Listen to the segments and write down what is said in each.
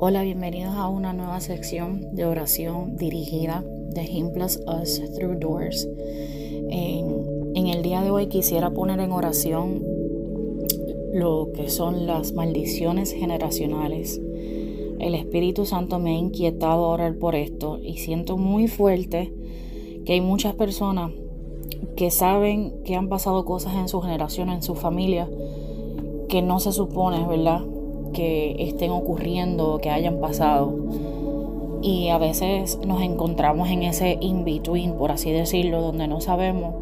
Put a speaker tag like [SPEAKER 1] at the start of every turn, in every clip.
[SPEAKER 1] Hola, bienvenidos a una nueva sección de oración dirigida de Him Plus Us Through Doors. En, en, el día de hoy quisiera poner en oración lo que son las maldiciones generacionales. El Espíritu Santo me ha inquietado a orar por esto y siento muy fuerte que hay muchas personas que saben que han pasado cosas en su generación, en su familia, que no se supone, ¿verdad? Que estén ocurriendo, que hayan pasado. Y a veces nos encontramos en ese in-between, por así decirlo, donde no sabemos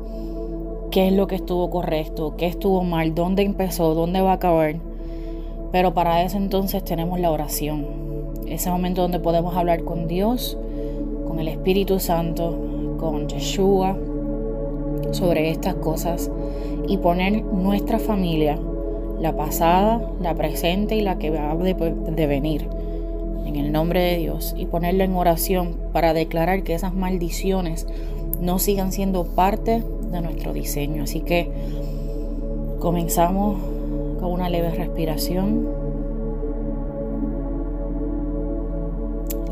[SPEAKER 1] qué es lo que estuvo correcto, qué estuvo mal, dónde empezó, dónde va a acabar. Pero para eso entonces tenemos la oración. Ese momento donde podemos hablar con Dios, con el Espíritu Santo, con Yeshua, sobre estas cosas y poner nuestra familia la pasada, la presente y la que va de, venir, en el nombre de Dios, y ponerla en oración para declarar que esas maldiciones no sigan siendo parte de nuestro diseño. Así que comenzamos con una leve respiración.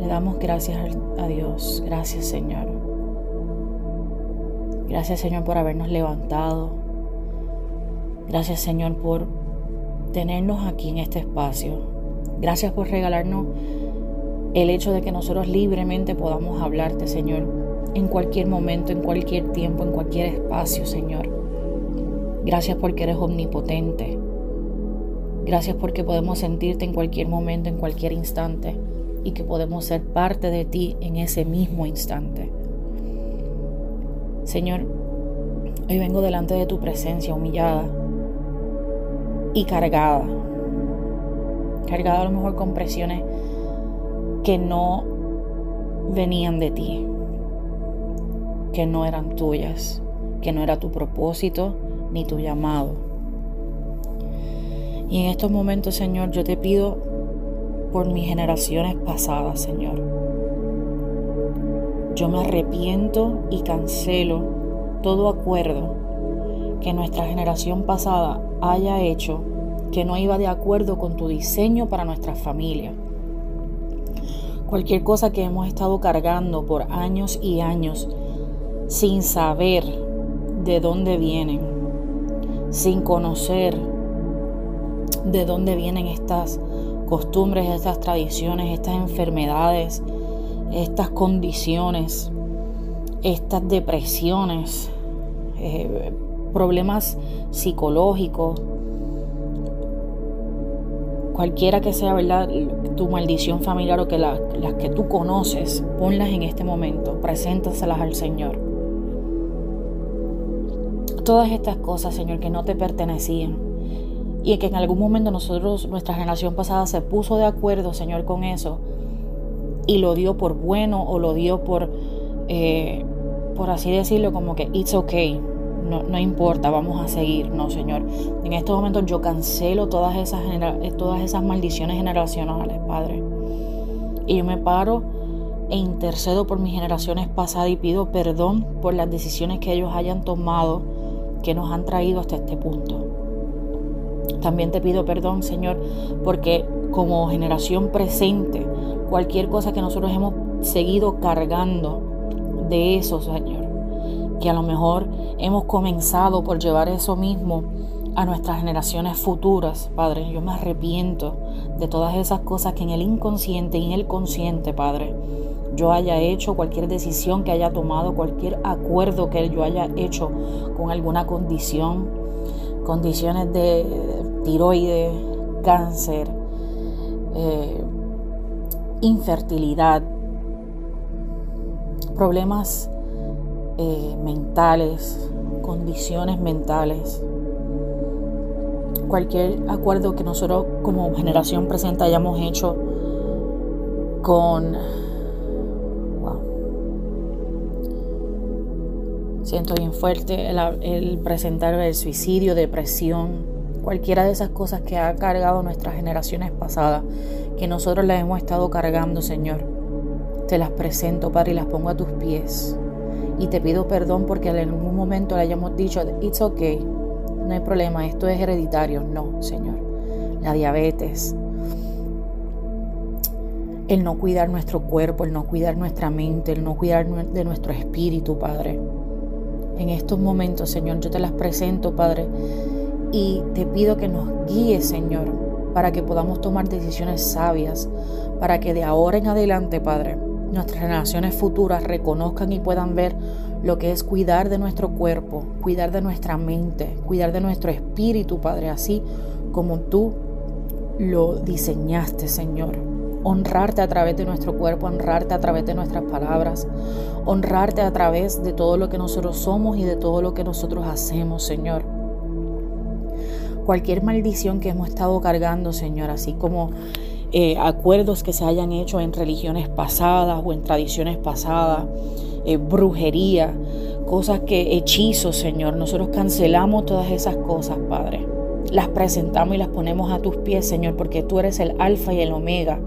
[SPEAKER 1] Le damos gracias a Dios. Gracias Señor. Gracias Señor por habernos levantado. Gracias Señor por tenernos aquí en este espacio. Gracias por regalarnos el hecho de que nosotros libremente podamos hablarte, Señor, en cualquier momento, en cualquier tiempo, en cualquier espacio, Señor. Gracias porque eres omnipotente. Gracias porque podemos sentirte en cualquier momento, en cualquier instante, y que podemos ser parte de ti en ese mismo instante. Señor, hoy vengo delante de tu presencia humillada y cargada. Cargada a lo mejor con presiones que no venían de ti, que no eran tuyas, que no era tu propósito ni tu llamado. Y en estos momentos, Señor, yo te pido por mis generaciones pasadas, Señor. Yo me arrepiento y cancelo todo acuerdo que nuestra generación pasada haya hecho que no iba de acuerdo con tu diseño para nuestra familia. Cualquier cosa que hemos estado cargando por años y años sin saber de dónde vienen, sin conocer de dónde vienen estas costumbres, estas tradiciones, estas enfermedades, estas condiciones, estas depresiones, eh, problemas psicológicos, cualquiera que sea, ¿verdad? Tu maldición familiar o que las que tú conoces, ponlas en este momento, preséntaselas al Señor. Todas estas cosas, Señor, que no te pertenecían y que en algún momento nosotros, nuestra generación pasada, se puso de acuerdo, Señor, con eso y lo dio por bueno o lo dio por, eh, por así decirlo, como que it's okay no, importa, vamos a seguir. No, Señor. En estos momentos yo cancelo todas esas, eh, todas esas maldiciones generacionales, Padre. Y yo me paro e intercedo por mis generaciones pasadas y pido perdón por las decisiones que ellos hayan tomado que nos han traído hasta este punto. También te pido perdón, Señor, porque como generación presente, cualquier cosa que nosotros hemos seguido cargando de eso, Señor, que a lo mejor hemos comenzado por llevar eso mismo a nuestras generaciones futuras, Padre. Yo me arrepiento de todas esas cosas que en el inconsciente y en el consciente, Padre, yo haya hecho, cualquier decisión que haya tomado, cualquier acuerdo que yo haya hecho con alguna condición, condiciones de tiroides, cáncer, eh, infertilidad, problemas mentales, condiciones mentales. Cualquier acuerdo que nosotros como generación presente hayamos hecho con... Siento bien fuerte el, el presentar el suicidio, depresión, cualquiera de esas cosas que ha cargado nuestras generaciones pasadas, que nosotros las hemos estado cargando, Señor. Te las presento, Padre, y las pongo a tus pies. Y te pido perdón porque en algún momento le hayamos dicho, it's okay, no hay problema, esto es hereditario. No, Señor. La diabetes, el no cuidar nuestro cuerpo, el no cuidar nuestra mente, el no cuidar de nuestro espíritu, Padre. En estos momentos, Señor, yo te las presento, Padre, y te pido que nos guíes, Señor, para que podamos tomar decisiones sabias, para que de ahora en adelante, Padre, nuestras generaciones futuras reconozcan y puedan ver lo que es cuidar de nuestro cuerpo, cuidar de nuestra mente, cuidar de nuestro espíritu, Padre, así como tú lo diseñaste, Señor. Honrarte a través de nuestro cuerpo, honrarte a través de nuestras palabras, honrarte a través de todo lo que nosotros somos y de todo lo que nosotros hacemos, Señor. Cualquier maldición que hemos estado cargando, Señor, así como eh, acuerdos que se hayan hecho en religiones pasadas o en tradiciones pasadas, eh, brujería, cosas que hechizos, Señor. Nosotros cancelamos todas esas cosas, Padre. Las presentamos y las ponemos a tus pies, Señor, porque tú eres el alfa y el omega.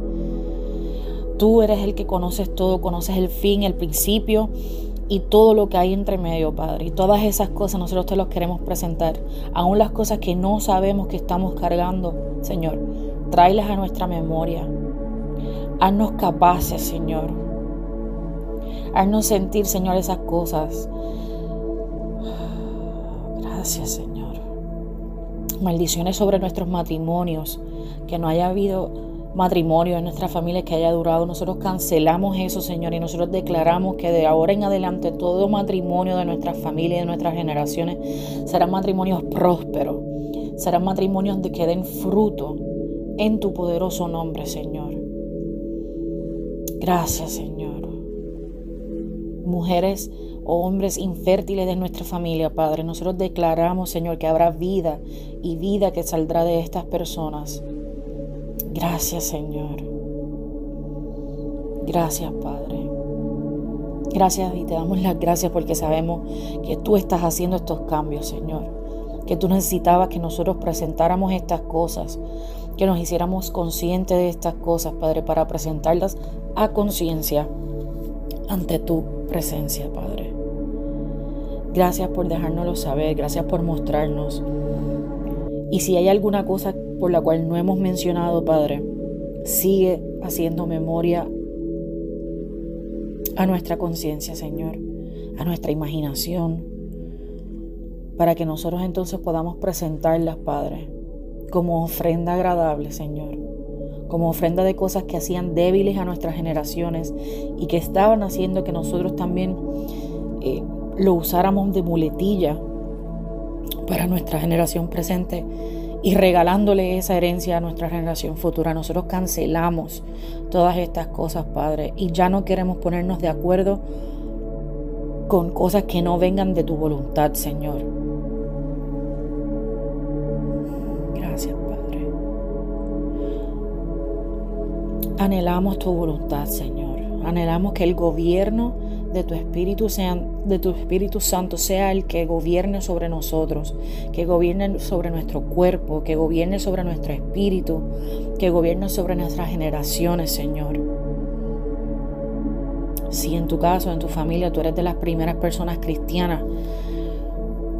[SPEAKER 1] Tú eres el que conoces todo, conoces el fin, el principio y todo lo que hay entre medio, Padre. Y todas esas cosas nosotros te las queremos presentar. Aún las cosas que no sabemos que estamos cargando, Señor, tráelas a nuestra memoria. Haznos capaces, Señor. Haznos sentir, Señor, esas cosas. Gracias, Señor. Maldiciones sobre nuestros matrimonios. Que no haya habido matrimonio en nuestra familia que haya durado. Nosotros cancelamos eso, Señor, y nosotros declaramos que de ahora en adelante todo matrimonio de nuestra familia y de nuestras generaciones serán matrimonios prósperos, serán matrimonios que den fruto en tu poderoso nombre, Señor. Gracias, Señor. Mujeres o hombres infértiles de nuestra familia, Padre, nosotros declaramos, Señor, que habrá vida y vida que saldrá de estas personas. Gracias Señor. Gracias Padre. Gracias y te damos las gracias porque sabemos que tú estás haciendo estos cambios, Señor. Que tú necesitabas que nosotros presentáramos estas cosas, que nos hiciéramos conscientes de estas cosas, Padre, para presentarlas a conciencia ante tu presencia, Padre. Gracias por dejárnoslo saber, gracias por mostrarnos. Y si hay alguna cosa por la cual no hemos mencionado, Padre, sigue haciendo memoria a nuestra conciencia, Señor, a nuestra imaginación, para que nosotros entonces podamos presentarlas, Padre, como ofrenda agradable, Señor, como ofrenda de cosas que hacían débiles a nuestras generaciones y que estaban haciendo que nosotros también eh, lo usáramos de muletilla para nuestra generación presente y regalándole esa herencia a nuestra generación futura. Nosotros cancelamos todas estas cosas, Padre, y ya no queremos ponernos de acuerdo con cosas que no vengan de tu voluntad, Señor. Anhelamos tu voluntad, Señor. Anhelamos que el gobierno de tu Espíritu, de tu Espíritu Santo sea el que gobierne sobre nosotros, que gobierne sobre nuestro cuerpo, que gobierne sobre nuestro espíritu, que gobierne sobre nuestras generaciones, Señor. Si en tu caso, en tu familia, tú eres de las primeras personas cristianas,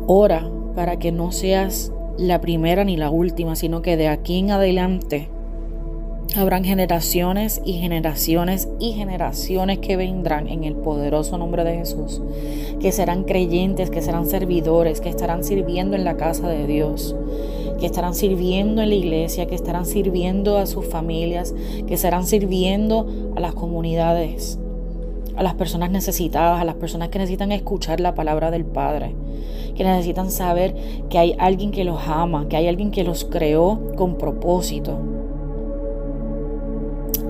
[SPEAKER 1] ora para que no seas la primera ni la última, sino que de aquí en adelante Habrán generaciones y generaciones y generaciones que vendrán en el poderoso nombre de Jesús, que serán creyentes, que serán servidores, que estarán sirviendo en la casa de Dios, que estarán sirviendo en la iglesia, que estarán sirviendo a sus familias, que estarán sirviendo a las comunidades, a las personas necesitadas, a las personas que necesitan escuchar la palabra del Padre, que necesitan saber que hay alguien que los ama, que hay alguien que los creó con propósito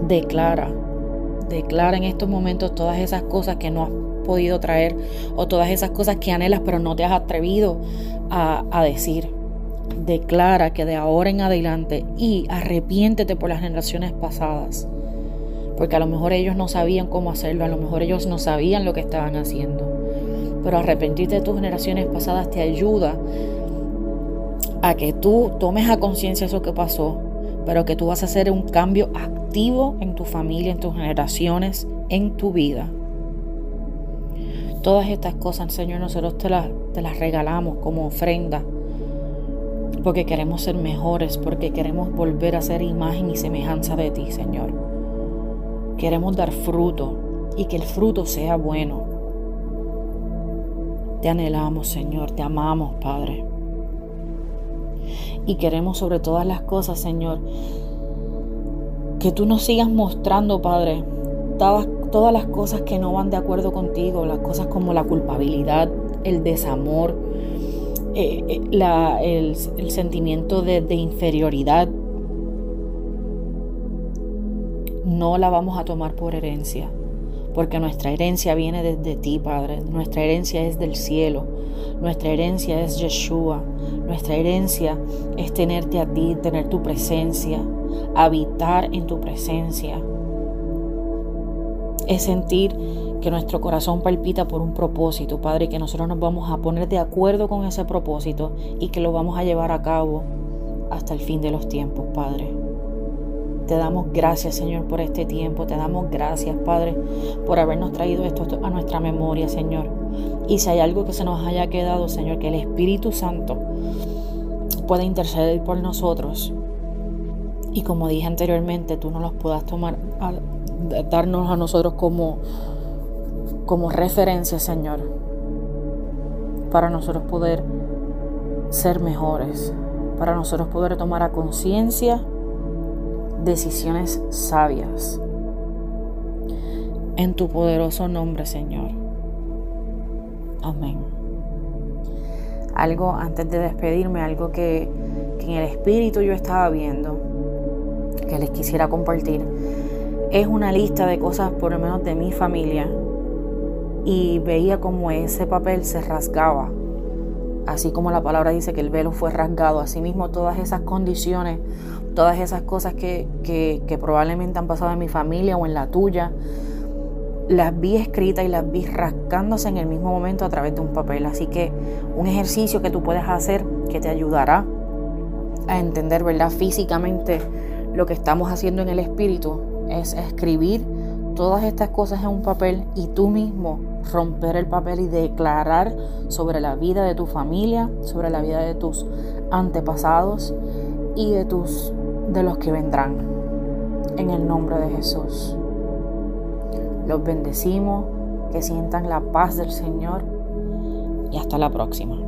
[SPEAKER 1] declara, declara en estos momentos todas esas cosas que no has podido traer o todas esas cosas que anhelas pero no te has atrevido a, a decir. Declara que de ahora en adelante y arrepiéntete por las generaciones pasadas. Porque a lo mejor ellos no sabían cómo hacerlo, a lo mejor ellos no sabían lo que estaban haciendo. Pero arrepentirte de tus generaciones pasadas te ayuda a que tú tomes a conciencia eso que pasó, pero que tú vas a hacer un cambio activo en tu familia, en tus generaciones, en tu vida. Todas estas cosas, Señor, nosotros te las, te las regalamos como ofrenda, porque queremos ser mejores, porque queremos volver a ser imagen y semejanza de ti, Señor. Queremos dar fruto y que el fruto sea bueno. Te anhelamos, Señor, te amamos, Padre. Y queremos sobre todas las cosas, Señor, que tú nos sigas mostrando, Padre, todas, las cosas que no van de acuerdo contigo, las cosas como la culpabilidad, el desamor, eh, eh, el, sentimiento de, de inferioridad, no la vamos a tomar por herencia, porque nuestra herencia viene desde ti, Padre. Nuestra herencia es del cielo. Nuestra herencia es Yeshua. Nuestra herencia es tenerte a ti, tener tu presencia, habitar en tu presencia. Es sentir que nuestro corazón palpita por un propósito, Padre, que nosotros nos vamos a poner de acuerdo con ese propósito y que lo vamos a llevar a cabo hasta el fin de los tiempos, Padre. Te damos gracias, Señor, por este tiempo. Te damos gracias, Padre, por habernos traído esto a nuestra memoria, Señor. Y si hay algo que se nos haya quedado, Señor, que el Espíritu Santo pueda interceder por nosotros. Y como dije anteriormente, tú no los puedas tomar, darnos a nosotros como, como referencia, Señor, para nosotros poder ser mejores, para nosotros poder tomar a conciencia decisiones sabias. En tu poderoso nombre, Señor. Amén. Algo antes de despedirme, algo que, en el espíritu yo estaba viendo, que les quisiera compartir, es una lista de cosas, por lo menos de mi familia, y veía como ese papel se rasgaba, así como la palabra dice que el velo fue rasgado, asimismo todas esas condiciones todas esas cosas que, probablemente han pasado en mi familia o en la tuya, las vi escritas y las vi rascándose en el mismo momento a través de un papel. Así que un ejercicio que tú puedes hacer que te ayudará a entender, ¿verdad? Físicamente lo que estamos haciendo en el espíritu es escribir todas estas cosas en un papel y tú mismo romper el papel y declarar sobre la vida de tu familia, sobre la vida de tus antepasados y de tus de los que vendrán. En el nombre de Jesús. Los bendecimos, que sientan la paz del Señor y hasta la próxima.